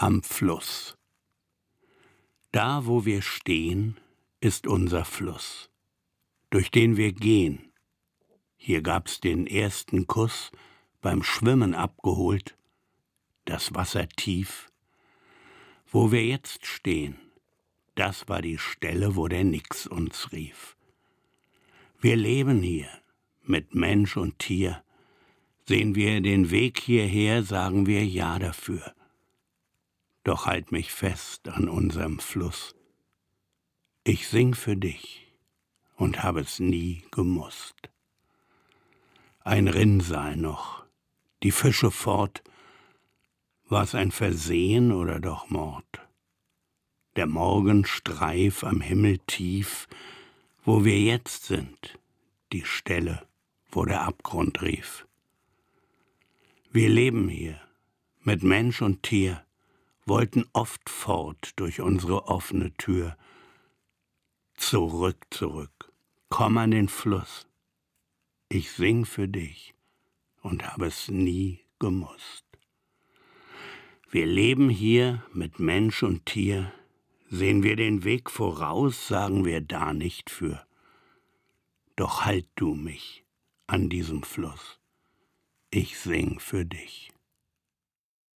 am Fluss. Da, wo wir stehen, ist unser Fluss, durch den wir gehen. Hier gab's den ersten Kuss, beim Schwimmen abgeholt, das Wasser tief. Wo wir jetzt stehen, das war die Stelle, wo der Nix uns rief. Wir leben hier, mit Mensch und Tier. Sehen wir den Weg hierher, sagen wir Ja dafür doch halt mich fest an unserem Fluss. Ich sing für dich und hab es nie gemusst. Ein Rinnsal noch, die Fische fort, war's ein Versehen oder doch Mord? Der Morgenstreif am Himmel tief, wo wir jetzt sind, die Stelle, wo der Abgrund rief. Wir leben hier, mit Mensch und Tier, wollten oft fort durch unsere offene Tür. Zurück, zurück, komm an den Fluss. Ich sing für dich und habe es nie gemusst. Wir leben hier mit Mensch und Tier, sehen wir den Weg voraus, sagen wir da nicht für. Doch halt du mich an diesem Fluss, ich sing für dich.